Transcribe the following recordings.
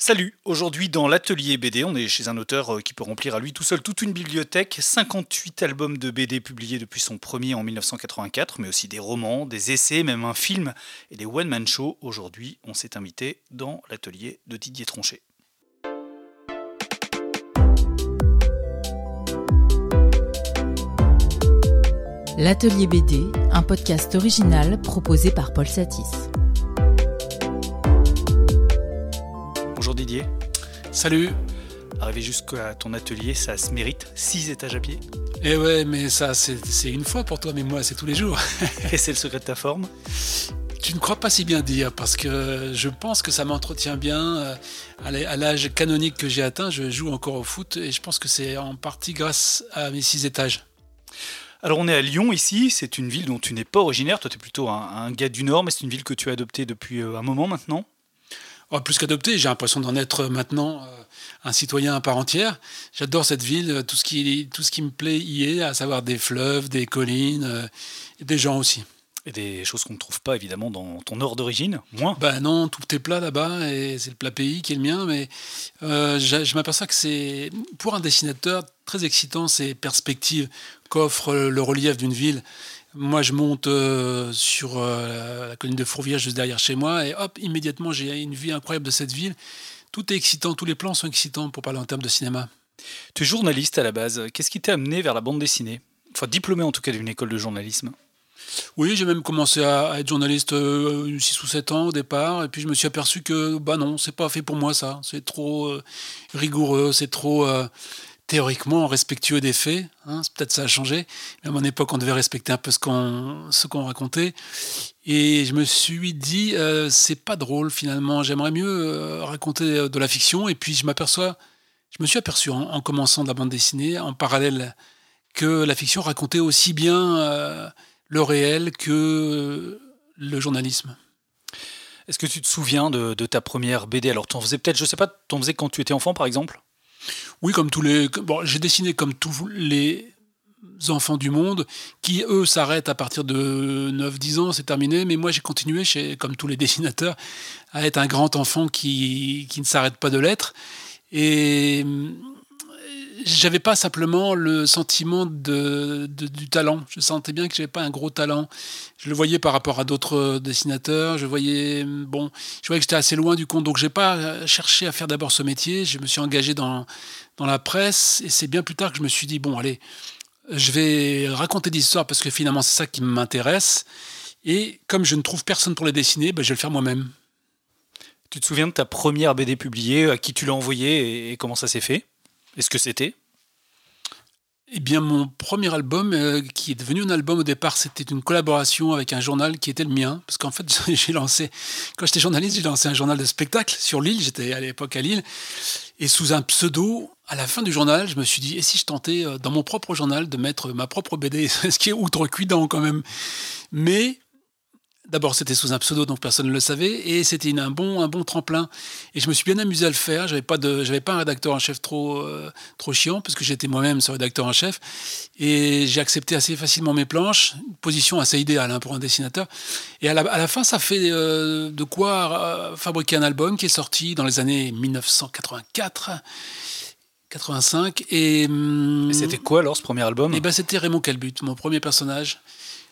Salut, aujourd'hui dans l'atelier BD, on est chez un auteur euh, qui peut remplir à lui tout seul toute une bibliothèque, 58 albums de BD publiés depuis son premier en 1984, mais aussi des romans, des essais, même un film et des one-man shows. Aujourd'hui, on s'est invité dans l'atelier de Didier Tronchet. L'atelier BD, un podcast original proposé par Paul Satis. Bonjour Didier. Salut. Arriver jusqu'à ton atelier, ça se mérite. 6 étages à pied. Eh ouais, mais ça, c'est une fois pour toi, mais moi, c'est tous les jours. Et c'est le secret de ta forme? Tu ne crois pas si bien dire, parce que je pense que ça m'entretient bien. Euh, à l'âge canonique que j'ai atteint, je joue encore au foot, et je pense que c'est en partie grâce à mes 6 étages. Alors on est à Lyon ici, c'est une ville dont tu n'es pas originaire, toi tu es plutôt un, gars du Nord, mais c'est une ville que tu as adoptée depuis euh, un moment maintenant. Oh, plus qu'adoptée, j'ai l'impression d'en être maintenant euh, un citoyen à part entière. J'adore cette ville, tout ce, qui, tout ce qui me plaît y est, à savoir des fleuves, des collines, euh, et des gens aussi. Et des choses qu'on ne trouve pas évidemment dans ton nord d'origine, moins Ben non, tout est plat là-bas, et c'est le plat pays qui est le mien, mais je m'aperçois que c'est, pour un dessinateur, très excitant ces perspectives qu'offre le relief d'une ville. Moi, je monte euh, sur euh, la colline de Fourvière, juste derrière chez moi, et hop, immédiatement, j'ai une vue incroyable de cette ville. Tout est excitant, tous les plans sont excitants pour parler en termes de cinéma. Tu es journaliste à la base. Qu'est-ce qui t'a amené vers la bande dessinée? Enfin, diplômé en tout cas d'une école de journalisme. Oui, j'ai même commencé à, être journaliste 6 euh, ou 7 ans au départ, et puis je me suis aperçu que, bah non, c'est pas fait pour moi ça. C'est trop rigoureux, c'est trop théoriquement respectueux des faits. Hein, peut-être ça a changé. Mais à mon époque, on devait respecter un peu ce qu'on racontait. Et je me suis dit, euh, c'est pas drôle finalement. J'aimerais mieux euh, raconter euh, de la fiction. Et puis je m'aperçois, je me suis aperçu en, commençant la bande dessinée, en parallèle, que la fiction racontait aussi bien le réel que le journalisme. Est-ce que tu te souviens de, ta première BD Alors, tu en faisais peut-être, je sais pas, tu en faisais quand tu étais enfant, par exemple? Oui, comme tous les. Bon, j'ai dessiné comme tous les enfants du monde qui, eux, s'arrêtent à partir de 9-10 ans, c'est terminé. Mais moi, j'ai continué, comme tous les dessinateurs, à être un grand enfant qui, qui ne s'arrête pas de l'être. Et j'avais pas simplement le sentiment de, du talent. Je sentais bien que j'avais pas un gros talent. Je le voyais par rapport à d'autres dessinateurs. Je voyais, bon, je voyais que j'étais assez loin du compte. Donc j'ai pas cherché à faire d'abord ce métier. Je me suis engagé dans, dans la presse et c'est bien plus tard que je me suis dit, bon, allez, je vais raconter des histoires parce que finalement c'est ça qui m'intéresse. Et comme je ne trouve personne pour les dessiner, ben, je vais le faire moi-même. Tu te souviens de ta première BD publiée, à qui tu l'as envoyée et comment ça s'est fait? Est-ce que c'était? Eh bien, mon premier album, euh, qui est devenu un album au départ, c'était une collaboration avec un journal qui était le mien. Parce qu'en fait, j'ai lancé, quand j'étais journaliste, j'ai lancé un journal de spectacle sur Lille. J'étais à l'époque à Lille. Et sous un pseudo, à la fin du journal, je me suis dit, et si je tentais euh, dans mon propre journal de mettre ma propre BD Ce qui est outrecuidant quand même. Mais D'abord, c'était sous un pseudo, donc personne ne le savait, et c'était un bon, un bon tremplin. Et je me suis bien amusé à le faire. J'avais pas de, j'avais pas un rédacteur en chef trop, euh, trop chiant, parce que j'étais moi-même ce rédacteur en chef. Et j'ai accepté assez facilement mes planches, une position assez idéale hein, pour un dessinateur. Et à la, fin, ça fait euh, de quoi euh, fabriquer un album qui est sorti dans les années 1984. 85 et, hum, et c'était quoi alors ce premier album? Et eh ben c'était Raymond Calbut, mon premier personnage.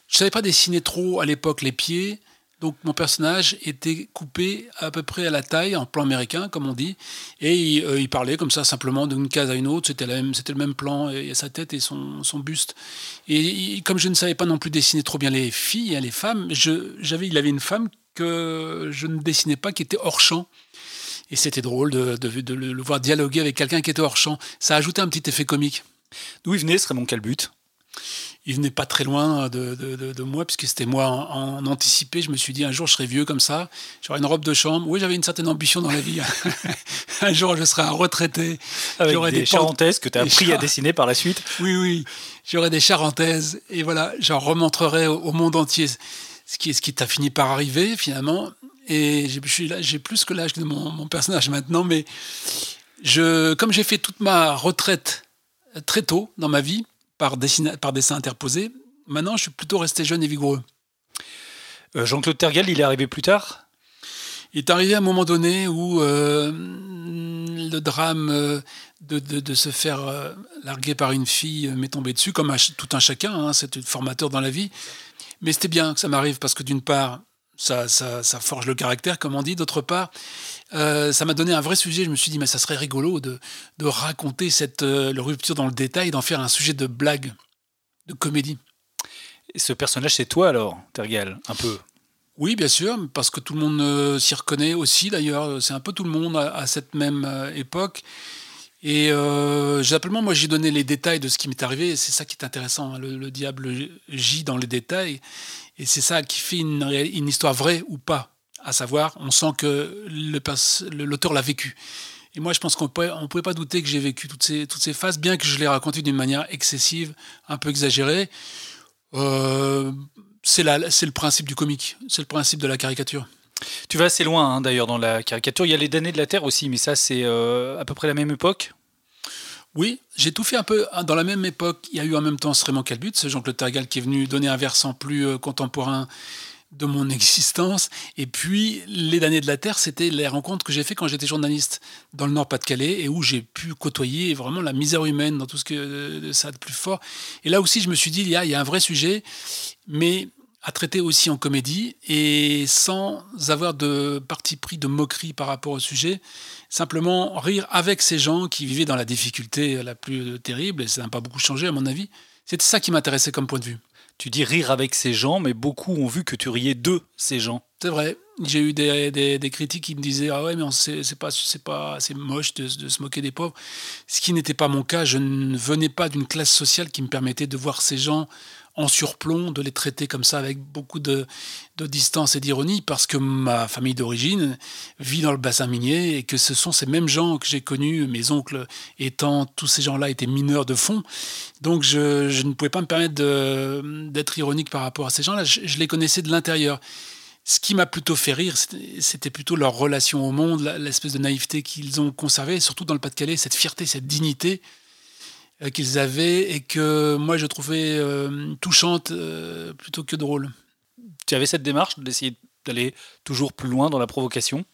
Je savais pas dessiner trop à l'époque les pieds, donc mon personnage était coupé à peu près à la taille, en plan américain, comme on dit, et il, euh, parlait comme ça simplement d'une case à une autre, c'était, le même plan, et, sa tête et son, buste. Et, comme je ne savais pas non plus dessiner trop bien les filles et les femmes, j'avais, il avait une femme que je ne dessinais pas, qui était hors champ. Et c'était drôle de, le voir dialoguer avec quelqu'un qui était hors champ. Ça a ajouté un petit effet comique. D'où il venait ce Raymond Calbut il venait pas très loin de, de, moi, puisque c'était moi en, anticipé. Je me suis dit, un jour, je serai vieux comme ça, j'aurai une robe de chambre. Oui, j'avais une certaine ambition dans la vie. un jour, je serai un retraité. Avec des, des charentaises que tu as appris à dessiner par la suite. Oui, oui. J'aurai des charentaises. Et voilà, j'en remontrerai au, monde entier. Ce qui, ce qui t'a fini par arriver, finalement. Et j'ai plus que l'âge de mon, mon, personnage maintenant, mais je, comme j'ai fait toute ma retraite très tôt dans ma vie, par, par dessin interposé. Maintenant, je suis plutôt resté jeune et vigoureux. Euh, Jean-Claude Tergal, il est arrivé plus tard? Il est arrivé à un moment donné où, euh, le drame euh, de, de, se faire larguer par une fille m'est tombé dessus, comme tout un chacun, hein, c'est formateur dans la vie. Mais c'était bien que ça m'arrive parce que d'une part, ça, ça, ça, forge le caractère, comme on dit. D'autre part, ça m'a donné un vrai sujet. Je me suis dit, mais ça serait rigolo de, de raconter cette rupture dans le détail, d'en faire un sujet de blague, de comédie. Et ce personnage, c'est toi alors, Tergal, un peu? Oui, bien sûr, parce que tout le monde euh, s'y reconnaît aussi d'ailleurs. C'est un peu tout le monde à, cette même euh, époque. Et euh, simplement, moi, j'ai donné les détails de ce qui m'est arrivé. C'est ça qui est intéressant. Hein. Le, diable gît dans les détails. Et c'est ça qui fait une, une, histoire vraie ou pas. À savoir, on sent que l'auteur l'a vécu. Et moi, je pense qu'on ne pouvait pas douter que j'ai vécu toutes ces, toutes ces phases, bien que je les raconté d'une manière excessive, un peu exagérée. Euh, c'est le principe du comique, c'est le principe de la caricature. Tu vas assez loin hein, d'ailleurs dans la caricature. Il y a les damnés de la Terre aussi, mais ça c'est euh, à peu près la même époque. Oui, j'ai tout fait un peu hein, dans la même époque. Il y a eu en même temps Raymond Calbut, ce Jean-Claude Tergal qui est venu donner un versant plus euh, contemporain de mon existence. Et puis, Les damnés de la Terre, c'était les rencontres que j'ai fait quand j'étais journaliste dans le Nord-Pas-de-Calais et où j'ai pu côtoyer vraiment la misère humaine dans tout ce que ça a de plus fort. Et là aussi, je me suis dit, il y a, il y a un vrai sujet, mais à traiter aussi en comédie et sans avoir de parti pris de moquerie par rapport au sujet, simplement rire avec ces gens qui vivaient dans la difficulté la plus terrible, et ça n'a pas beaucoup changé à mon avis. C'était ça qui m'intéressait comme point de vue. Tu dis rire avec ces gens, mais beaucoup ont vu que tu riais de ces gens. C'est vrai. J'ai eu des, des, critiques qui me disaient Ah ouais, mais c'est pas, pas c'est moche de, de, se moquer des pauvres. Ce qui n'était pas mon cas. Je ne venais pas d'une classe sociale qui me permettait de voir ces gens en surplomb, de les traiter comme ça avec beaucoup de, distance et d'ironie, parce que ma famille d'origine vit dans le bassin minier et que ce sont ces mêmes gens que j'ai connus, mes oncles étant, tous ces gens-là étaient mineurs de fond. Donc je, ne pouvais pas me permettre d'être ironique par rapport à ces gens-là. Je, les connaissais de l'intérieur. Ce qui m'a plutôt fait rire, c'était plutôt leur relation au monde, l'espèce de naïveté qu'ils ont conservée, surtout dans le Pas-de-Calais, cette fierté, cette dignité euh, qu'ils avaient et que moi je trouvais euh, touchante euh, plutôt que drôle. Tu avais cette démarche d'essayer d'aller toujours plus loin dans la provocation?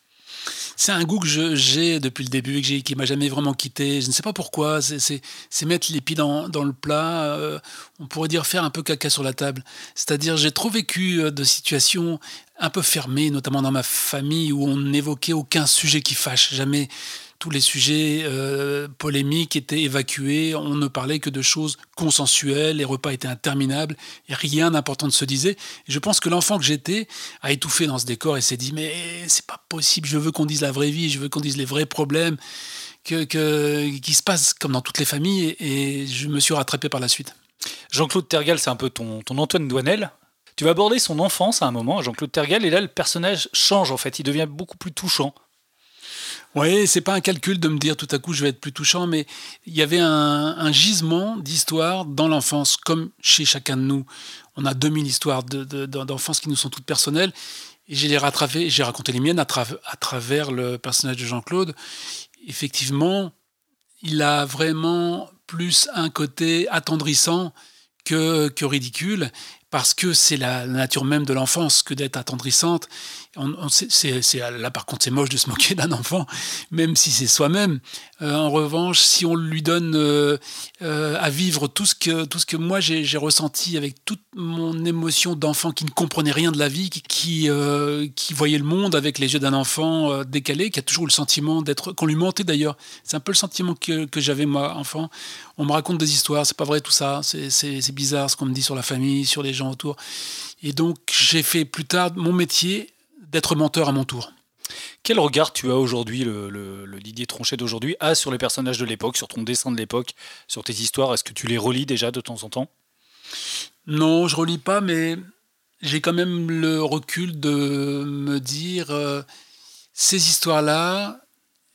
C'est un goût que j'ai depuis le début et qui m'a jamais vraiment quitté. Je ne sais pas pourquoi. C'est mettre les pieds dans, dans le plat. on pourrait dire faire un peu caca sur la table. C'est-à-dire, j'ai trop vécu de situations un peu fermées, notamment dans ma famille, où on n'évoquait aucun sujet qui fâche. Jamais tous les sujets euh, polémiques étaient évacués, on ne parlait que de choses consensuelles, les repas étaient interminables, rien d'important ne se disait. Je pense que l'enfant que j'étais a étouffé dans ce décor et s'est dit mais c'est pas possible, je veux qu'on dise la vraie vie, je veux qu'on dise les vrais problèmes que, qui se passent comme dans toutes les familles, et, je me suis rattrapé par la suite. Jean-Claude Tergal, c'est un peu ton, ton Antoine Douanel. Tu vas aborder son enfance à un moment, Jean-Claude Tergal, et là le personnage change en fait, il devient beaucoup plus touchant. Oui, c'est pas un calcul de me dire tout à coup je vais être plus touchant, mais il y avait un, gisement d'histoire dans l'enfance, comme chez chacun de nous. On a 2000 histoires d'enfance qui nous sont toutes personnelles, et j'ai les rattrapées, j'ai raconté les miennes à, travers le personnage de Jean-Claude. Effectivement, il a vraiment plus un côté attendrissant que, que ridicule parce que c'est la nature même de l'enfance que d'être attendrissante. Là, par contre, c'est moche de se moquer d'un enfant, même si c'est soi-même. Euh, en revanche, si on lui donne euh, euh, à vivre tout ce que, tout ce que moi j'ai, ressenti avec toute mon émotion d'enfant qui ne comprenait rien de la vie, qui, qui voyait le monde avec les yeux d'un enfant décalé, qui a toujours le sentiment d'être. qu'on lui mentait d'ailleurs. C'est un peu le sentiment que, que j'avais moi, enfant. On me raconte des histoires, c'est pas vrai tout ça, c'est bizarre ce qu'on me dit sur la famille, sur les gens autour. Et donc, j'ai fait plus tard mon métier d'être menteur à mon tour. Quel regard tu as aujourd'hui, le, Didier Tronchet d'aujourd'hui, a sur les personnages de l'époque, sur ton dessin de l'époque, sur tes histoires? Est-ce que tu les relis déjà de temps en temps? Non, je relis pas, mais j'ai quand même le recul de me dire euh, ces histoires-là,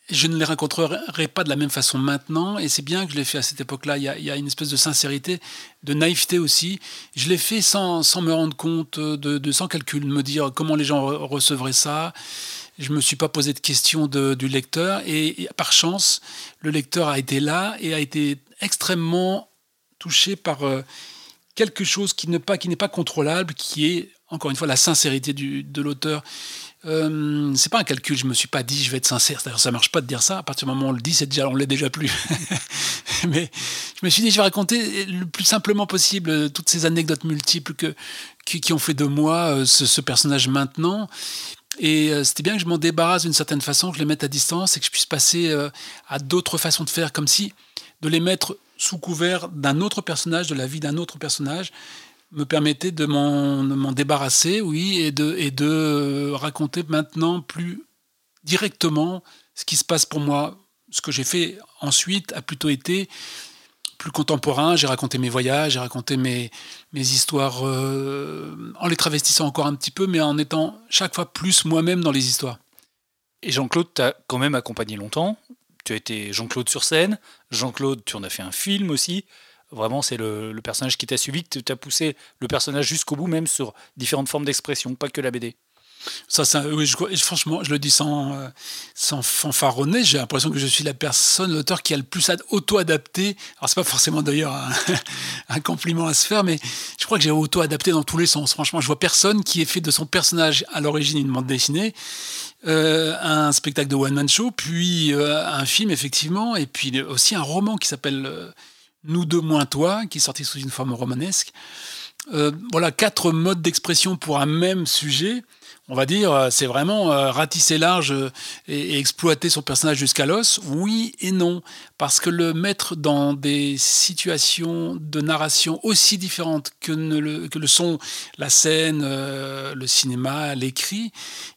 je ne les rencontrerai pas de la même façon maintenant, et c'est bien que je l'ai fait à cette époque-là. Il, y, a, une espèce de sincérité, de naïveté aussi. Je l'ai fait sans, sans, me rendre compte, de, sans calcul, de me dire comment les gens recevraient ça. Je me suis pas posé de questions du lecteur, et, par chance, le lecteur a été là et a été extrêmement touché par euh, quelque chose qui n'est pas, qui pas contrôlable, qui est, encore une fois, la sincérité de l'auteur. Euh, c'est pas un calcul. Je me suis pas dit, je vais être sincère. D'ailleurs, ça marche pas de dire ça. À partir du moment où on le dit, c'est déjà, on l'est déjà plus. Mais je me suis dit, je vais raconter le plus simplement possible toutes ces anecdotes multiples que, qui, ont fait de moi ce, personnage maintenant. Et c'était bien que je m'en débarrasse d'une certaine façon, que je les mette à distance et que je puisse passer à d'autres façons de faire, comme si de les mettre sous couvert d'un autre personnage, de la vie d'un autre personnage, me permettait de m'en débarrasser, oui, et de, de raconter maintenant plus directement ce qui se passe pour moi. Ce que j'ai fait ensuite a plutôt été plus contemporain. J'ai raconté mes voyages, j'ai raconté mes, mes histoires euh, en les travestissant encore un petit peu, mais en étant chaque fois plus moi-même dans les histoires. Et Jean-Claude t'a quand même accompagné longtemps tu as été Jean-Claude sur scène. Jean-Claude, tu en as fait un film aussi. Vraiment, c'est le, personnage qui t'a suivi, qui t'a poussé le personnage jusqu'au bout, même sur différentes formes d'expression, pas que la BD. Ça, oui, franchement, je le dis sans, euh, sans fanfaronner. J'ai l'impression que je suis la personne, l'auteur qui a le plus auto-adapté. Alors, c'est pas forcément d'ailleurs un, compliment à se faire, mais je crois que j'ai auto-adapté dans tous les sens. Franchement, je vois personne qui ait fait de son personnage à l'origine une bande dessinée, euh, un spectacle de one-man show, puis euh, un film, effectivement, et puis aussi un roman qui s'appelle Nous deux moins toi, qui est sous une forme romanesque. Voilà, quatre modes d'expression pour un même sujet on va dire, euh, c'est vraiment euh, ratisser large euh, et, exploiter son personnage jusqu'à l'os Oui et non, parce que le mettre dans des situations de narration aussi différentes que, le, que le son, la scène, le cinéma, l'écrit,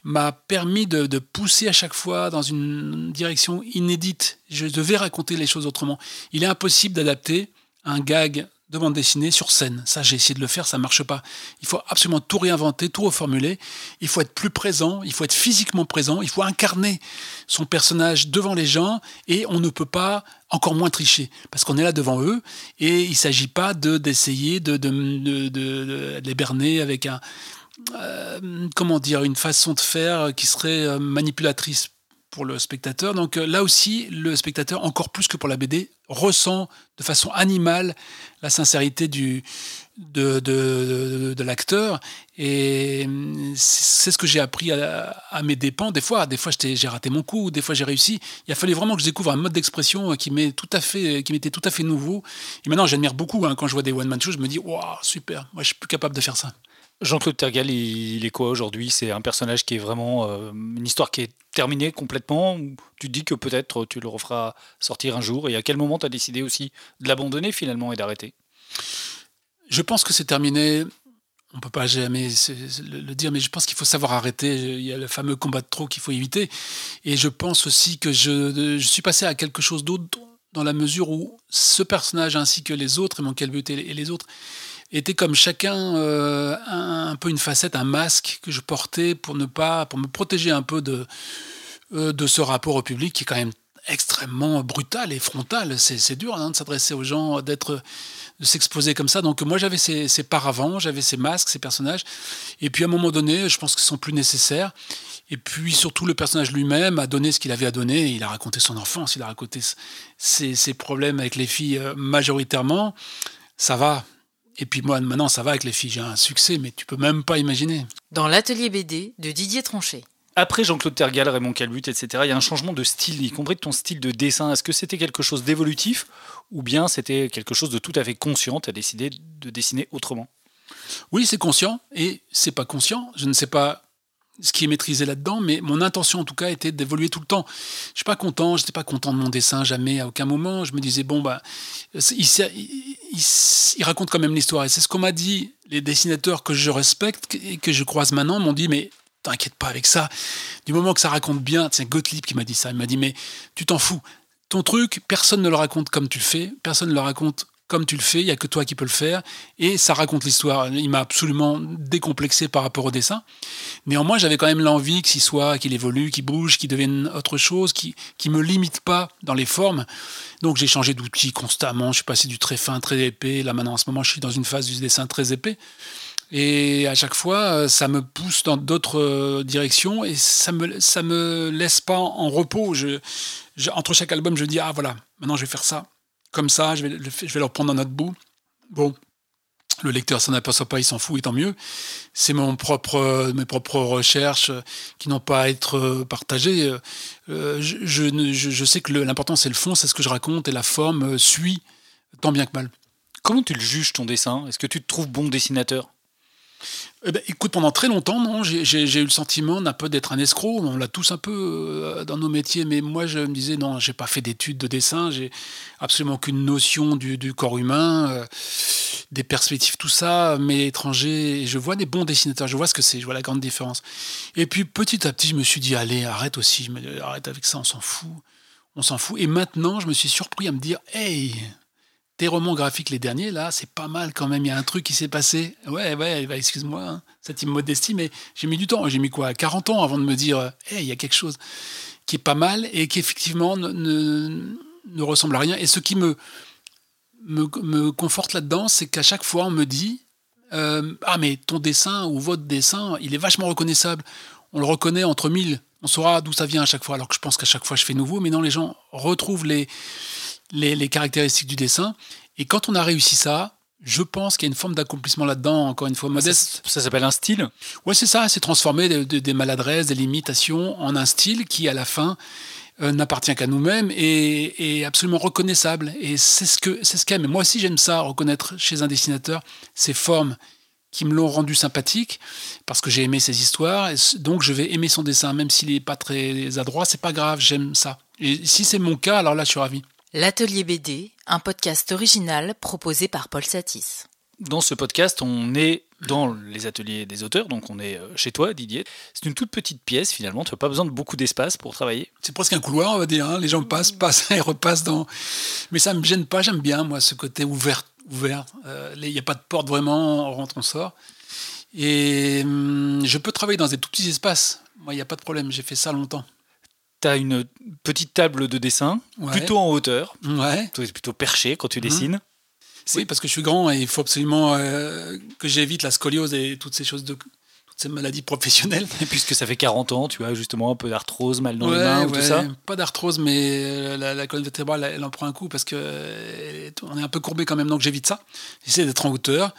m'a permis de, pousser à chaque fois dans une direction inédite. Je devais raconter les choses autrement. Il est impossible d'adapter un gag de bande dessinée sur scène. Ça, j'ai essayé de le faire, ça marche pas. Il faut absolument tout réinventer, tout reformuler. Il faut être plus présent, il faut être physiquement présent, il faut incarner son personnage devant les gens et on ne peut pas encore moins tricher parce qu'on est là devant eux et il s'agit pas de d'essayer de, de, les berner avec un euh, comment dire une façon de faire qui serait euh, manipulatrice pour le spectateur. Donc euh, là aussi, le spectateur, encore plus que pour la BD, ressent de façon animale la sincérité du, de, de, l'acteur. Et hum, c'est ce que j'ai appris à, mes dépens. Des fois, des fois j'ai raté mon coup, des fois j'ai réussi. Il a fallu vraiment que je découvre un mode d'expression qui m'est tout à fait, m'était tout à fait nouveau. Et maintenant, j'admire beaucoup. Hein, quand je vois des one-man shows, je me dis, waouh, super, moi je suis plus capable de faire ça. Jean-Claude Tergal, il, est quoi aujourd'hui? C'est un personnage qui est vraiment euh, une histoire qui est terminée complètement Tu te dis que peut-être tu le referas sortir un jour Et à quel moment tu as décidé aussi de l'abandonner finalement et d'arrêter? Je pense que c'est terminé. On ne peut pas jamais le dire, mais je pense qu'il faut savoir arrêter. Il y a le fameux combat de trop qu'il faut éviter. Et je pense aussi que je, suis passé à quelque chose d'autre dans la mesure où ce personnage ainsi que les autres, et but et les autres, était comme chacun euh, un, peu une facette, un masque que je portais pour ne pas, pour me protéger un peu de, euh, de ce rapport au public qui est quand même extrêmement brutal et frontal. C'est dur hein, de s'adresser aux gens, d'être, de s'exposer comme ça. Donc moi j'avais ces, ces paravents, j'avais ces masques, ces personnages. Et puis à un moment donné, je pense qu'ils sont plus nécessaires. Et puis surtout le personnage lui-même a donné ce qu'il avait à donner. Il a raconté son enfance, il a raconté ses, ses problèmes avec les filles euh, majoritairement. Ça va, et puis moi, maintenant, ça va avec les filles. J'ai un succès, mais tu peux même pas imaginer. Dans l'atelier BD de Didier Tronchet. Après Jean-Claude Tergal, Raymond Calbut, etc., il y a un changement de style, y compris de ton style de dessin. Est-ce que c'était quelque chose d'évolutif ou bien c'était quelque chose de tout à fait conscient Tu as décidé de dessiner autrement? Oui, c'est conscient et c'est pas conscient. Je ne sais pas ce qui est maîtrisé là-dedans, mais mon intention en tout cas était d'évoluer tout le temps. Je suis pas content, je n'étais pas content de mon dessin jamais à aucun moment. Je me disais bon bah il, il, raconte quand même l'histoire et c'est ce qu'on m'a dit les dessinateurs que je respecte et que je croise maintenant m'ont dit mais t'inquiète pas avec ça. Du moment que ça raconte bien, c'est Gottlieb qui m'a dit ça. Il m'a dit mais tu t'en fous. Ton truc, personne ne le raconte comme tu le fais, personne ne le raconte comme tu le fais, il n'y a que toi qui peux le faire, et ça raconte l'histoire. Il m'a absolument décomplexé par rapport au dessin. Néanmoins, j'avais quand même l'envie qu'il soit, qu'il évolue, qu'il bouge, qu'il devienne autre chose, qui ne me limite pas dans les formes. Donc j'ai changé d'outil constamment, je suis passé du très fin, très épais, là maintenant en ce moment je suis dans une phase du dessin très épais. Et à chaque fois, euh, ça me pousse dans d'autres euh, directions et ça me ça me laisse pas en repos. Entre chaque album, je dis ah voilà, maintenant je vais faire ça, comme ça, je vais, je vais le reprendre dans notre bout. Bon, le lecteur s'en aperçoit pas, il s'en fout, et tant mieux. C'est propre, mes propres recherches qui n'ont pas à être partagées. Euh, je, je, je, sais que l'important c'est le fond, c'est ce que je raconte, et la forme suit tant bien que mal. Comment tu le juges ton dessin? Est-ce que tu te trouves bon dessinateur? Eh ben, écoute, pendant très longtemps, non, j'ai eu le sentiment d'un peu d'être un escroc. On l'a tous un peu euh, dans nos métiers, mais moi, je me disais non, j'ai pas fait d'études de dessin, j'ai absolument aucune notion du, corps humain, euh, des perspectives, tout ça. Mais étranger, je vois des bons dessinateurs, je vois ce que c'est, je vois la grande différence. Et puis petit à petit, je me suis dit allez, arrête aussi, arrête avec ça, on s'en fout, on s'en fout. Et maintenant, je me suis surpris à me dire hey, tes romans graphiques, les derniers, là, c'est pas mal quand même. Il y a un truc qui s'est passé. Ouais, ouais, bah, excuse-moi, hein, cette immodestie, mais j'ai mis du temps. J'ai mis quoi 40 ans avant de me dire, hé, il y a quelque chose qui est pas mal et qui effectivement ne, ne, ressemble à rien. Et ce qui me, me, conforte là-dedans, c'est qu'à chaque fois, on me dit, euh, ah, mais ton dessin ou votre dessin, il est vachement reconnaissable. On le reconnaît entre mille. On saura d'où ça vient à chaque fois. Alors que je pense qu'à chaque fois, je fais nouveau. Mais non, les gens retrouvent les les, caractéristiques du dessin. Et quand on a réussi ça, je pense qu'il y a une forme d'accomplissement là-dedans, encore une fois modeste. Ça, s'appelle un style? Ouais, c'est ça, c'est transformer des, maladresses, des limitations en un style qui, à la fin, euh, n'appartient qu'à nous-mêmes et est absolument reconnaissable. Et c'est ce que c'est ce qu'aime. Moi aussi, j'aime ça, reconnaître chez un dessinateur ces formes qui me l'ont rendu sympathique parce que j'ai aimé ses histoires. Et donc, je vais aimer son dessin, même s'il n'est pas très adroit, c'est pas grave, j'aime ça. Et si c'est mon cas, alors là, je suis ravi. L'Atelier BD, un podcast original proposé par Paul Satis. Dans ce podcast, on est dans les ateliers des auteurs, donc on est euh, chez toi, Didier. C'est une toute petite pièce finalement, tu n'as pas besoin de beaucoup d'espace pour travailler. C'est presque un couloir, on va dire. Hein. Les gens passent, passent et repassent dans. Mais ça me gêne pas, j'aime bien moi ce côté ouvert. Ouvert. Euh, il n'y a pas de porte vraiment, on rentre, on sort. Et hum, je peux travailler dans des tout petits espaces. Moi, il n'y a pas de problème, j'ai fait ça longtemps tu as une petite table de dessin, plutôt en hauteur. Ouais. Tu es plutôt perché quand tu mhm. dessines. Oui, parce que je suis grand et il faut absolument euh, que j'évite la scoliose et toutes ces choses de maladies professionnelles. Et puisque ça fait 40 ans, tu as justement un peu d'arthrose, mal dans les mains ou tout ça. Pas d'arthrose, mais euh, la, colonne vertébrale, elle, en prend un coup parce que on est un peu courbé quand même, donc j'évite ça. J'essaie d'être en hauteur.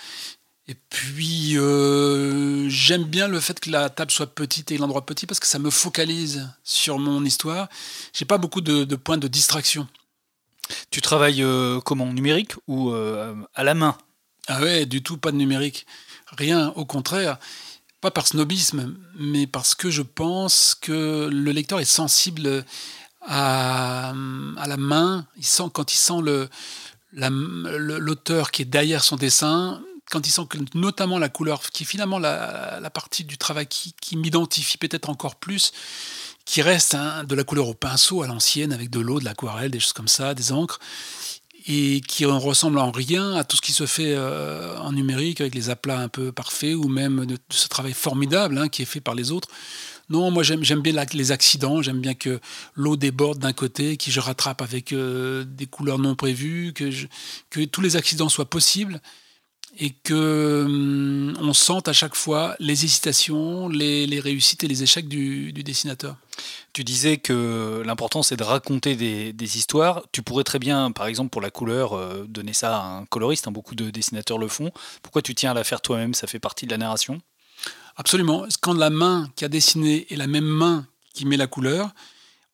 Et puis, euh, j'aime bien le fait que la table soit petite et l'endroit petit parce que ça me focalise sur mon histoire. J'ai pas beaucoup de, points de distraction. Tu travailles euh, comment Numérique ou euh, à la main? Ah ouais, du tout pas de numérique. Rien, au contraire. Pas par snobisme, mais parce que je pense que le lecteur est sensible à, la main. Il sent, quand il sent l'auteur qui est derrière son dessin, quand ils sentent que notamment la couleur, qui est finalement la, partie du travail qui, m'identifie peut-être encore plus, qui reste hein, de la couleur au pinceau à l'ancienne, avec de l'eau, de l'aquarelle, des choses comme ça, des encres, et qui ressemble en rien à tout ce qui se fait euh, en numérique, avec les aplats un peu parfaits, ou même de, ce travail formidable hein, qui est fait par les autres. Non, moi j'aime bien les accidents, j'aime bien que l'eau déborde d'un côté, que je rattrape avec euh, des couleurs non prévues, que tous les accidents soient possibles et que hum, on sente à chaque fois les hésitations, les, réussites et les échecs du, dessinateur. Tu disais que l'important c'est de raconter des, histoires. Tu pourrais très bien, par exemple pour la couleur, euh, donner ça à un coloriste. Hein, beaucoup de dessinateurs le font. Pourquoi tu tiens à la faire toi-même? Ça fait partie de la narration? Absolument. Quand la main qui a dessiné est la même main qui met la couleur,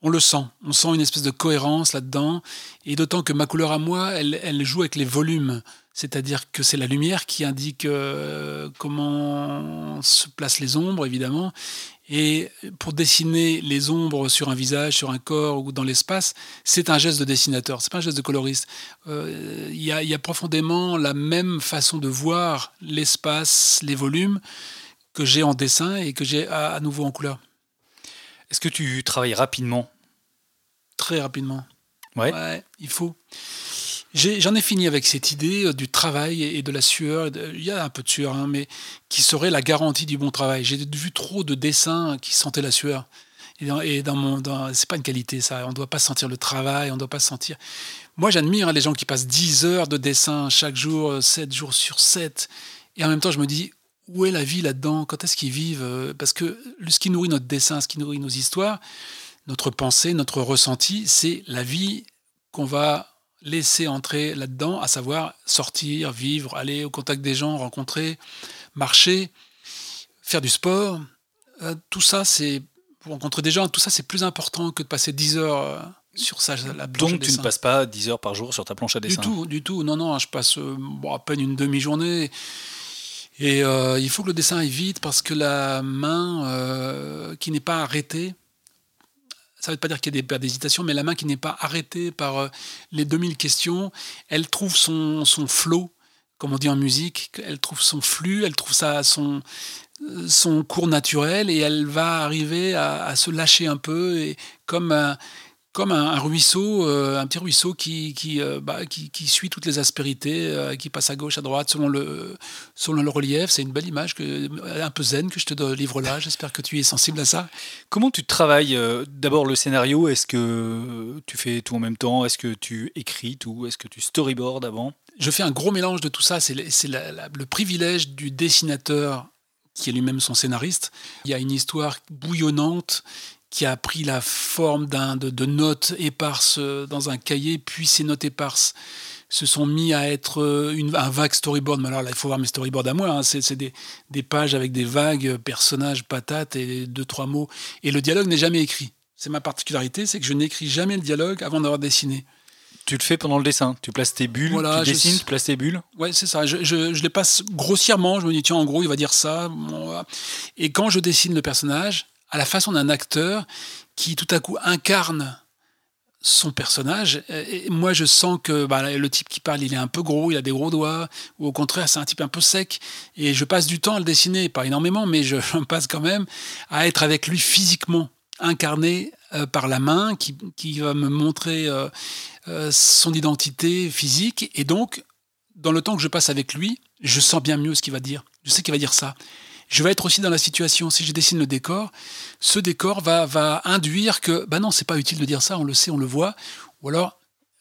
on le sent. On sent une espèce de cohérence là-dedans. Et d'autant que ma couleur à moi, elle joue avec les volumes c'est-à-dire que c'est la lumière qui indique euh, comment se placent les ombres, évidemment. Et pour dessiner les ombres sur un visage, sur un corps ou dans l'espace, c'est un geste de dessinateur, c'est pas un geste de coloriste. Euh, il y, a profondément la même façon de voir l'espace, les volumes que j'ai en dessin et que j'ai à, nouveau en couleur. Est-ce que tu travailles rapidement Très rapidement. Ouais. ouais. il faut. J'en ai, fini avec cette idée euh, du travail et de la sueur. Il y a un peu de sueur, hein, mais qui serait la garantie du bon travail. J'ai vu trop de dessins qui sentaient la sueur. Et dans, mon, c'est pas une qualité ça. On ne doit pas sentir le travail, on ne doit pas sentir. Moi, j'admire hein, les gens qui passent 10 heures de dessin chaque jour, 7 jours sur 7. Et en même temps, je me dis, où est la vie là-dedans? Quand est-ce qu'ils vivent? Euh, Parce que ce qui nourrit notre dessin, ce qui nourrit nos histoires, notre pensée, notre ressenti, c'est la vie qu'on va laisser entrer là-dedans, à savoir sortir, vivre, aller au contact des gens, rencontrer, marcher, faire du sport. Euh, tout ça, c'est pour rencontrer des gens, tout ça, c'est plus important que de passer 10 heures euh, sur ça. La Donc tu ne passes pas 10 heures par jour sur ta planche à dessin Du tout, du tout. Non, non, je passe euh, à peine une demi-journée. Et il faut que le dessin aille vite parce que la main qui n'est pas arrêtée, ça ne veut pas dire qu'il y a des d'hésitation, mais la main qui n'est pas arrêtée par euh, les 2000 questions, elle trouve son, son flow, comme on dit en musique, elle trouve son flux, elle trouve ça, son, euh, cours naturel et elle va arriver à, se lâcher un peu et comme un, comme un, ruisseau, euh, un petit ruisseau qui, qui, euh, bah, qui, qui, suit toutes les aspérités, euh, qui passe à gauche, à droite, selon le, selon le relief. C'est une belle image, que, un peu zen, que je te livre là. J'espère que tu es sensible à ça. Comment tu travailles D'abord le scénario, est-ce que tu fais tout en même temps? Est-ce que tu écris tout? Est-ce que tu storyboard avant? Je fais un gros mélange de tout ça. C'est le privilège du dessinateur qui est lui-même son scénariste. Il y a une histoire bouillonnante qui a pris la forme d'un de, notes éparses euh, dans un cahier, puis ces notes éparses se sont mis à être euh, une, un vague storyboard. Mais alors là, il faut voir mes storyboards à moi. Hein. C'est des, des, pages avec des vagues, personnages, patates et deux, trois mots. Et le dialogue n'est jamais écrit. C'est ma particularité, c'est que je n'écris jamais le dialogue avant d'avoir dessiné. Tu le fais pendant le dessin. Tu places tes bulles, tu dessines, tu places tes bulles. Ouais, c'est ça. Je, je, je, les passe grossièrement. Je me dis, tiens, en gros, il va dire ça. Et quand je dessine le personnage, à la façon d'un acteur qui tout à coup incarne son personnage. Et moi, je sens que bah, le type qui parle, il est un peu gros, il a des gros doigts, ou au contraire, c'est un type un peu sec. Et je passe du temps à le dessiner, pas énormément, mais je, passe quand même à être avec lui physiquement, incarné euh, par la main, qui, va me montrer euh, euh, son identité physique. Et donc, dans le temps que je passe avec lui, je sens bien mieux ce qu'il va dire. Je sais qu'il va dire ça je vais être aussi dans la situation, si je dessine le décor, ce décor va, induire que, bah non, c'est pas utile de dire ça, on le sait, on le voit, ou alors,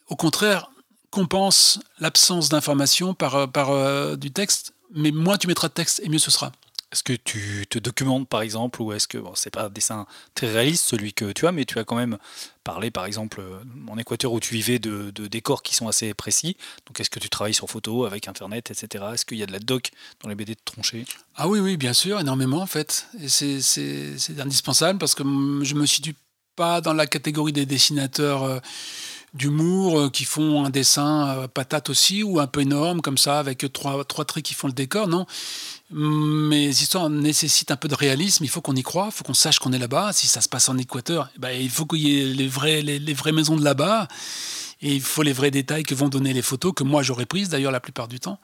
au contraire, compense l'absence d'information par, par euh, du texte, mais moins tu mettras de texte et mieux ce sera. Est-ce que tu te documentes par exemple, ou est-ce que bon, c'est pas un dessin très réaliste celui que tu as, mais tu as quand même parlé par exemple euh, en Équateur où tu vivais de, décors qui sont assez précis. Donc est-ce que tu travailles sur photo avec internet, etc. Est-ce qu'il y a de la doc dans les BD de Tronché Ah oui, oui, bien sûr, énormément en fait. C'est indispensable parce que je me situe pas dans la catégorie des dessinateurs. Euh, d'humour euh, qui font un dessin patate aussi ou un peu énorme comme ça avec trois traits qui font le décor. Non, mes histoires nécessitent un peu de réalisme, il faut qu'on y croit, il faut qu'on sache qu'on est là-bas. Si ça se passe en Équateur, eh ben, il faut qu'il y ait les, vraies maisons de là-bas, et il faut les vrais détails que vont donner les photos, que moi j'aurais prises d'ailleurs la plupart du temps.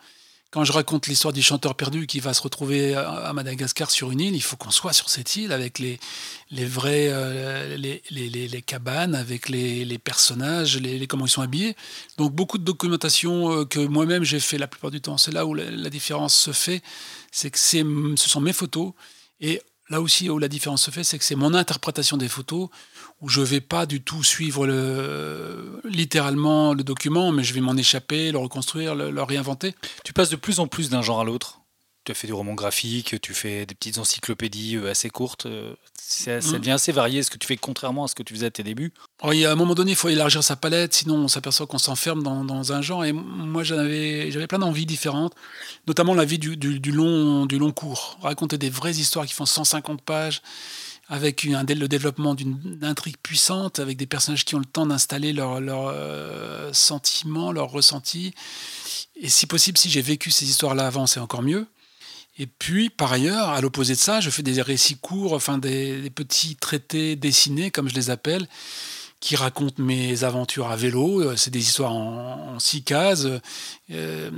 Quand je raconte l'histoire du chanteur perdu qui va se retrouver à Madagascar sur une île, il faut qu'on soit sur cette île avec les, les vrais euh, les, les, les, cabanes, avec les, personnages, les, comment ils sont habillés. Donc beaucoup de documentation euh, que moi-même j'ai fait la plupart du temps. C'est là où la, différence se fait, c'est que ce sont mes photos et là aussi où la différence se fait, c'est que c'est mon interprétation des photos où je ne vais pas du tout suivre le, littéralement le document, mais je vais m'en échapper, le reconstruire, le, réinventer. Tu passes de plus en plus d'un genre à l'autre tu as fait du roman graphique, tu fais des petites encyclopédies euh, assez courtes. Euh, ça, mm. devient assez varié ce que tu fais contrairement à ce que tu faisais à tes débuts. Alors, il y a un moment donné, il faut élargir sa palette, sinon on s'aperçoit qu'on s'enferme dans, un genre. Et moi, j'avais, plein d'envies différentes, notamment la vie du, du, long, du long cours. Raconter des vraies histoires qui font 150 pages, avec un, le développement d'une intrigue puissante, avec des personnages qui ont le temps d'installer leurs leur, euh, sentiments, leurs ressentis. Et si possible, si j'ai vécu ces histoires-là avant, c'est encore mieux. Et puis, par ailleurs, à l'opposé de ça, je fais des récits courts, enfin des, petits traités dessinés, comme je les appelle, qui racontent mes aventures à vélo. Euh, c'est des histoires en, six cases. Euh,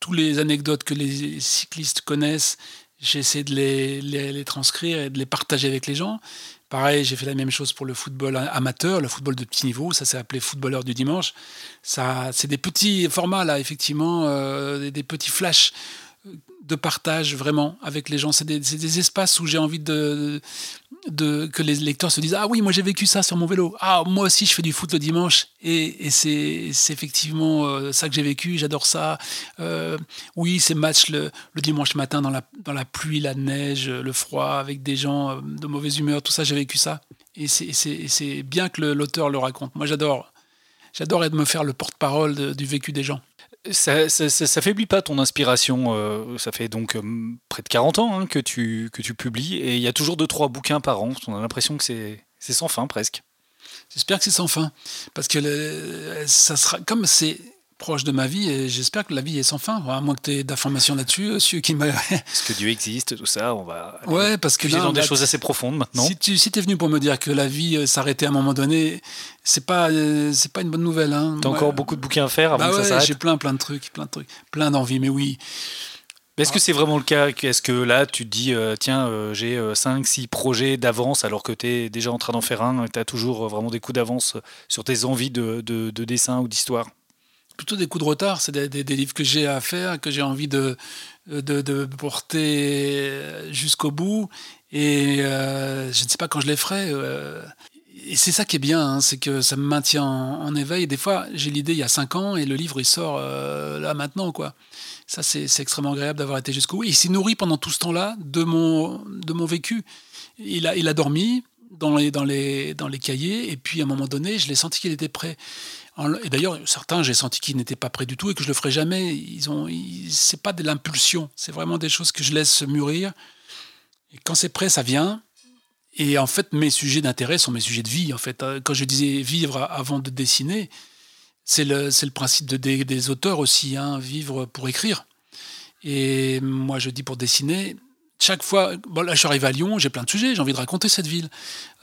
tous les anecdotes que les cyclistes connaissent, j'essaie de les, les, transcrire et de les partager avec les gens. Pareil, j'ai fait la même chose pour le football amateur, le football de petit niveau, ça s'est appelé footballeur du dimanche. Ça, c'est des petits formats là, effectivement, euh, des petits flashs de partage vraiment avec les gens. C'est des, espaces où j'ai envie de, que les lecteurs se disent Ah oui, moi j'ai vécu ça sur mon vélo. Ah, moi aussi je fais du foot le dimanche. Et, c'est effectivement euh, ça que j'ai vécu. J'adore ça. Euh, oui, ces matchs le, dimanche matin dans la, dans la pluie, la neige, le froid, avec des gens euh, de mauvaise humeur, tout ça, j'ai vécu ça. Et c'est bien que l'auteur le raconte. Moi j'adore J'adore me faire le porte-parole du vécu des gens. Ça, ça, faiblit pas ton inspiration. Euh, ça fait donc euh, près de 40 ans hein, que, tu, que tu publies et il y a toujours 2-3 bouquins par an. On a l'impression que c'est sans fin presque. J'espère que c'est sans fin. Parce que ça sera comme c'est proche de ma vie et j'espère que la vie est sans fin. À moins que tu aies d'informations là-dessus, euh, celui qui. Est-ce que Dieu existe, tout ça, on va. Ouais, parce que là, dans des choses assez profondes maintenant. Si tu si es venu pour me dire que la vie euh, s'arrêtait à un moment donné, c'est pas euh, c'est pas une bonne nouvelle. Hein. T'as encore beaucoup de bouquins à faire avant bah que ça s'arrête. J'ai plein plein de trucs, plein de trucs, plein d'envie. Mais oui. Est-ce que c'est vraiment le cas Est-ce que là, tu te dis, tiens, j'ai 5, 6 projets d'avance alors que tu es déjà en train d'en faire un, tu as toujours vraiment des coups d'avance sur tes envies de, de, de dessin ou d'histoire? Plutôt des coups de retard. C'est des, livres que j'ai à faire, que j'ai envie de, porter jusqu'au bout. Et euh, je ne sais pas quand je les ferai. Euh. et c'est ça qui est bien, hein, c'est que ça me maintient en, éveil. Des fois, j'ai l'idée il y a cinq ans et le livre il sort euh, là maintenant, quoi. Ça, c'est extrêmement agréable d'avoir été jusqu'au bout. il s'est nourri pendant tout ce temps-là de mon, de mon vécu. Il a, il a dormi dans les, dans, les, dans les cahiers, et puis à un moment donné, je l'ai senti qu'il était prêt. Et d'ailleurs, certains, j'ai senti qu'ils n'étaient pas prêts du tout et que je le ferai jamais. Ils ont, c'est pas de l'impulsion, c'est vraiment des choses que je laisse mûrir. Et quand c'est prêt, ça vient. Et en fait, mes sujets d'intérêt sont mes sujets de vie. En fait, quand je disais vivre avant de dessiner, c'est le, le principe de, des, auteurs aussi, hein, vivre pour écrire. Et moi, je dis pour dessiner, chaque fois, là je suis à Lyon, j'ai plein de sujets, j'ai envie de raconter cette ville.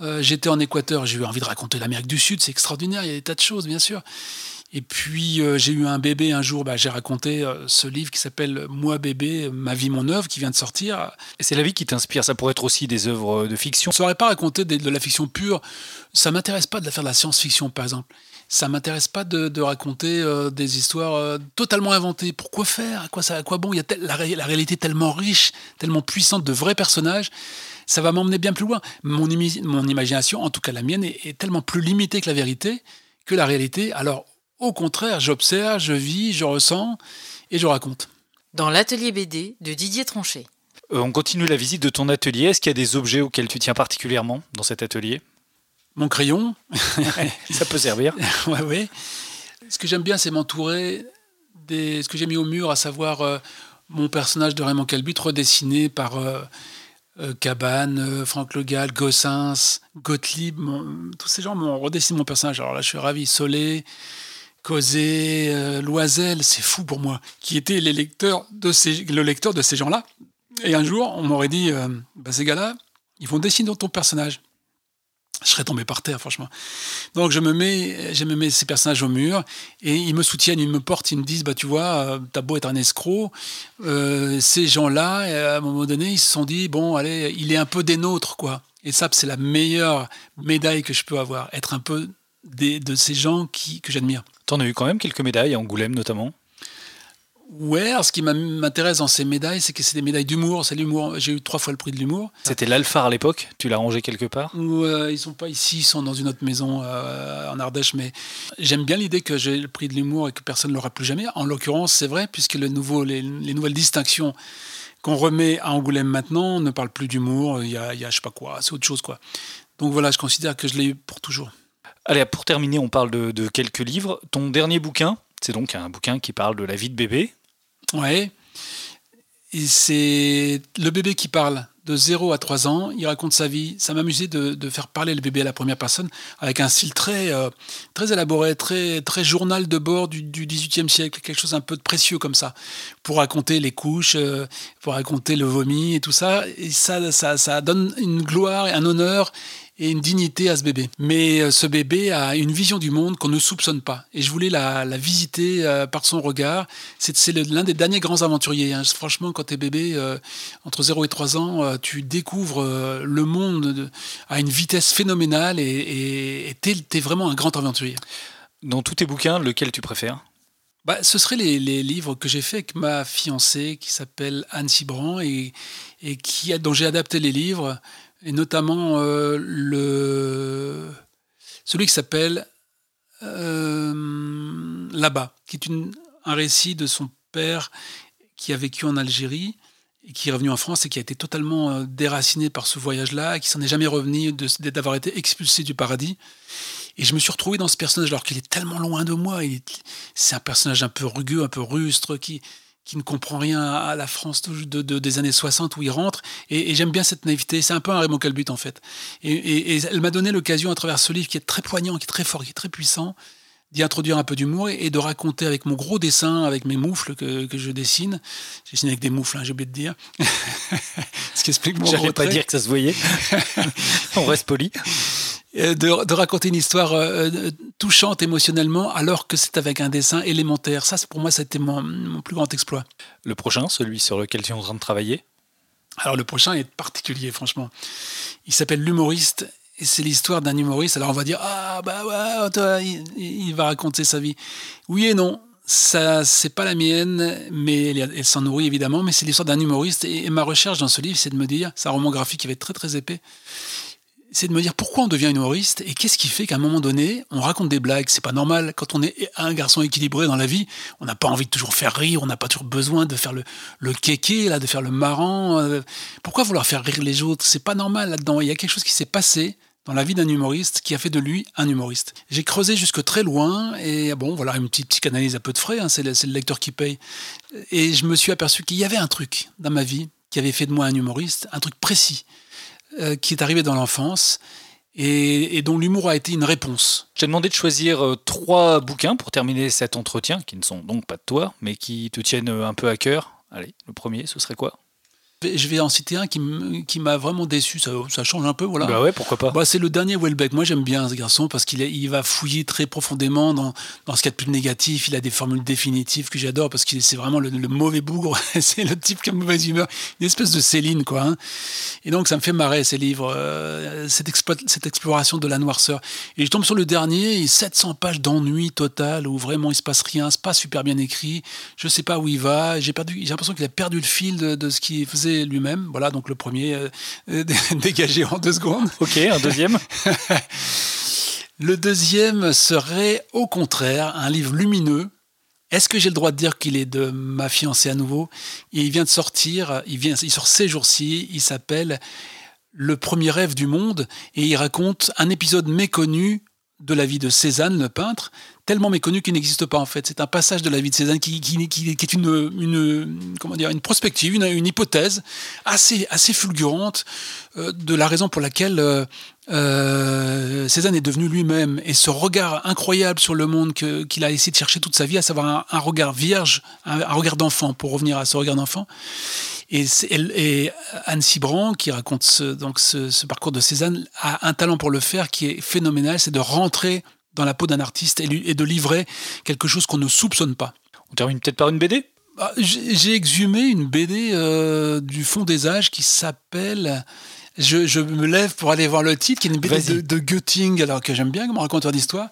Euh, j'étais en Équateur, j'ai eu envie de raconter l'Amérique du Sud, c'est extraordinaire, il y a des tas de choses bien sûr. Et puis euh, j'ai eu un bébé un jour, bah, j'ai raconté euh, ce livre qui s'appelle Moi bébé, ma vie, mon œuvre, qui vient de sortir. Et c'est la vie qui t'inspire, ça pourrait être aussi des œuvres de fiction. Je ne saurais pas raconter de, de la fiction pure, ça m'intéresse pas de faire de la science-fiction par exemple ça m'intéresse pas de, raconter euh, des histoires euh, totalement inventées. Pourquoi faire? À quoi ça À quoi bon? Il y a la, réalité tellement riche, tellement puissante de vrais personnages. Ça va m'emmener bien plus loin. Mon, mon, imagination, en tout cas la mienne, est, tellement plus limitée que la vérité, que la réalité. Alors, au contraire, j'observe, je vis, je ressens et je raconte. Dans l'atelier BD de Didier Tronchet. Euh, on continue la visite de ton atelier. Est-ce qu'il y a des objets auxquels tu tiens particulièrement dans cet atelier? Mon crayon. ça peut servir. ouais, ouais. Ce que j'aime bien, c'est m'entourer des. Ce que j'ai mis au mur, à savoir euh, mon personnage de Raymond Calbut redessiné par euh, euh, Cabane, Franck Le Gall, Gossens, Gottlieb. tous ces gens m'ont redessiné mon personnage. Alors là, je suis ravi. Solé, Causé, Loisel, c'est fou pour moi. Qui était les lecteurs de ces, le lecteur de ces gens-là. Et un jour, on m'aurait dit bah, ces gars-là, ils vont dessiner ton personnage je serais tombé par terre, franchement. Donc je me mets, je me mets ces personnages au mur et ils me soutiennent, ils me portent, ils me disent, bah tu vois, euh, t'as beau être un escroc, euh, ces gens-là, à un moment donné, ils se sont dit, bon, allez, il est un peu des nôtres, quoi. Et ça, c'est la meilleure médaille que je peux avoir, être un peu des, de ces gens qui, que j'admire. T'en as eu quand même quelques médailles, à Angoulême notamment? Ouais, ce qui m'intéresse dans ces médailles, c'est que c'est des médailles d'humour. C'est l'humour. J'ai eu trois fois le prix de l'humour. C'était l'Alphar à l'époque Tu l'as rangé quelque part? Ouais, Ils sont pas ici, ils sont dans une autre maison euh, en Ardèche. Mais j'aime bien l'idée que j'ai le prix de l'humour et que personne ne l'aura plus jamais. En l'occurrence, c'est vrai, puisque le nouveau, les, nouvelles distinctions qu'on remet à Angoulême maintenant ne parlent plus d'humour. Il y a, il y a je sais pas quoi, c'est autre chose quoi. Donc voilà, je considère que je l'ai eu pour toujours. Allez, pour terminer, on parle de, quelques livres. Ton dernier bouquin, c'est donc un bouquin qui parle de la vie de bébé. Ouais. C'est le bébé qui parle de 0 à 3 ans. Il raconte sa vie. Ça m'amusait de, de, faire parler le bébé à la première personne avec un style très, euh, très élaboré, très, très journal de bord du, du 18e siècle, quelque chose un peu de précieux comme ça, pour raconter les couches, euh, pour raconter le vomi et tout ça. Et ça, ça, ça donne une gloire et un honneur et une dignité à ce bébé. Mais euh, ce bébé a une vision du monde qu'on ne soupçonne pas. Et je voulais la, visiter euh, par son regard. C'est l'un des derniers grands aventuriers. Hein. Franchement, quand tu es bébé, euh, entre 0 et 3 ans, tu découvres le monde à une vitesse phénoménale et tu es, vraiment un grand aventurier. Dans tous tes bouquins, lequel tu préfères? Bah, ce seraient les, livres que j'ai fait avec ma fiancée qui s'appelle Anne Cibran et, et qui, dont j'ai adapté les livres et notamment euh, le, celui qui s'appelle euh, Là-bas, qui est une, un récit de son père qui a vécu en Algérie et qui est revenu en France et qui a été totalement euh, déraciné par ce voyage-là, qui s'en est jamais revenu d'avoir été expulsé du paradis. Et je me suis retrouvé dans ce personnage alors qu'il est tellement loin de moi. C'est un personnage un peu rugueux, un peu rustre, qui, qui ne comprend rien à la France de, des années 60 où il rentre. Et, j'aime bien cette naïveté. C'est un peu un Raymond Calbut en fait. Et, elle m'a donné l'occasion à travers ce livre qui est très poignant, qui est très fort, qui est très puissant, d'y introduire un peu d'humour et, de raconter avec mon gros dessin, avec mes moufles que, je dessine. J'ai dessiné avec des moufles, hein, j'ai oublié de dire. Ce qui explique mon J'allais pas dire que ça se voyait. On reste poli. Euh, de, raconter une histoire euh, euh, touchante émotionnellement alors que c'est avec un dessin élémentaire. Ça, pour moi, c'était mon, mon, plus grand exploit. Le prochain, celui sur lequel tu es en train de travailler? Alors le prochain est particulier, franchement. Il s'appelle L'humoriste et c'est l'histoire d'un humoriste. Alors on va dire ah bah ouais, toi, il, va raconter sa vie. Oui et non. Ça, c'est pas la mienne, mais elle, s'en nourrit évidemment. Mais c'est l'histoire d'un humoriste. Et, et, ma recherche dans ce livre, c'est de me dire, c'est un roman graphique qui va être très très épais c'est de me dire pourquoi on devient humoriste et qu'est-ce qui fait qu'à un moment donné, on raconte des blagues. C'est pas normal. Quand on est un garçon équilibré dans la vie, on n'a pas envie de toujours faire rire, on n'a pas toujours besoin de faire le, le kéké, là, de faire le marrant. Euh. pourquoi vouloir faire rire les autres? C'est pas normal là-dedans. Il y a quelque chose qui s'est passé dans la vie d'un humoriste qui a fait de lui un humoriste. J'ai creusé jusque très loin et bon, voilà, une petite psychanalyse à peu de frais, hein, c'est le, le lecteur qui paye. Et je me suis aperçu qu'il y avait un truc dans ma vie qui avait fait de moi un humoriste, un truc précis euh, qui est arrivé dans l'enfance et, dont l'humour a été une réponse. J'ai demandé de choisir euh, trois bouquins pour terminer cet entretien, qui ne sont donc pas de toi, mais qui te tiennent euh, un peu à cœur. Allez, le premier, ce serait quoi? Je vais en citer un qui m'a vraiment déçu, ça, ça, change un peu. Voilà. Bah ouais, pourquoi pas. Bah, c'est le dernier Welbeck. Moi, j'aime bien ce garçon parce qu'il il va fouiller très profondément dans, dans ce qu'il y a de plus négatif. Il a des formules définitives que j'adore parce que c'est vraiment le, mauvais bougre. c'est le type qui a mauvaise humeur. Une espèce de Céline, quoi. Hein. Et donc, ça me fait marrer ces livres, euh, cette, cette, exploration de la noirceur. Et je tombe sur le dernier, 700 pages d'ennui total où vraiment il se passe rien, c'est pas super bien écrit. Je sais pas où il va. J'ai l'impression qu'il a perdu le fil de, de ce qu'il faisait lui-même. Voilà, donc le premier euh, dégagé en deux secondes. Ok, un deuxième. le deuxième serait au contraire un livre lumineux. Est-ce que j'ai le droit de dire qu'il est de ma fiancée à nouveau? Il vient de sortir, il, vient, il sort ces jours-ci, il s'appelle Le premier rêve du monde et il raconte un épisode méconnu de la vie de Cézanne, le peintre, tellement méconnu qu'il n'existe pas en fait. C'est un passage de la vie de Cézanne qui, est une, une, comment dire, une prospective, une, hypothèse assez, assez fulgurante euh, de la raison pour laquelle euh, euh, Cézanne est devenu lui-même. Et ce regard incroyable sur le monde qu'il a essayé de chercher toute sa vie, à savoir un, regard vierge, un, regard d'enfant, pour revenir à ce regard d'enfant. Et, et, Anne Cibran, qui raconte ce, donc ce, parcours de Cézanne, a un talent pour le faire qui est phénoménal, c'est de rentrer dans la peau d'un artiste et, de livrer quelque chose qu'on ne soupçonne pas. On termine peut-être par une BD bah, J'ai exhumé une BD euh, du fond des âges qui s'appelle... Je, me lève pour aller voir le titre, qui est une BD de, de Götting, alors que j'aime bien comme raconteur d'histoire.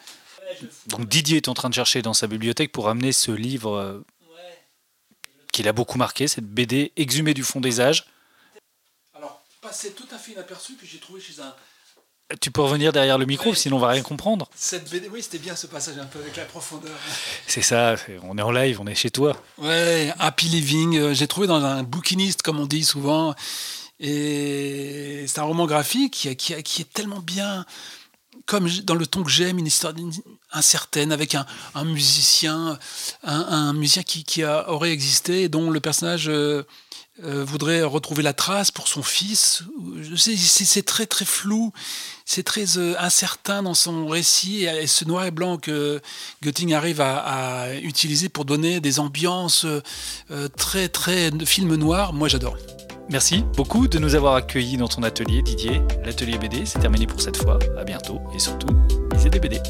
Donc Didier est en train de chercher dans sa bibliothèque pour amener ce livre euh, qu'il a beaucoup marqué, cette BD exhumée du fond des âges. Alors, passé tout à fait inaperçu que j'ai trouvé chez un, tu peux revenir derrière le micro, sinon on va rien comprendre. Cette BD, oui, c'était bien ce passage un peu avec la profondeur. C'est ça, on est en live, on est chez toi. Ouais, Happy Living, euh, j'ai trouvé dans un bouquiniste, comme on dit souvent. Et c'est un roman graphique qui, est tellement bien, comme dans le ton que j'aime, une histoire incertaine avec un, musicien, un, musicien qui, aurait existé, dont le personnage. Euh, euh, voudrait retrouver la trace pour son fils. C'est très très flou, c'est très euh, incertain dans son récit et, ce noir et blanc que Götting arrive à, utiliser pour donner des ambiances très très de film noir, moi j'adore. Merci beaucoup de nous avoir accueillis dans ton atelier Didier. L'atelier BD, c'est terminé pour cette fois. À bientôt et surtout, lisez des BD.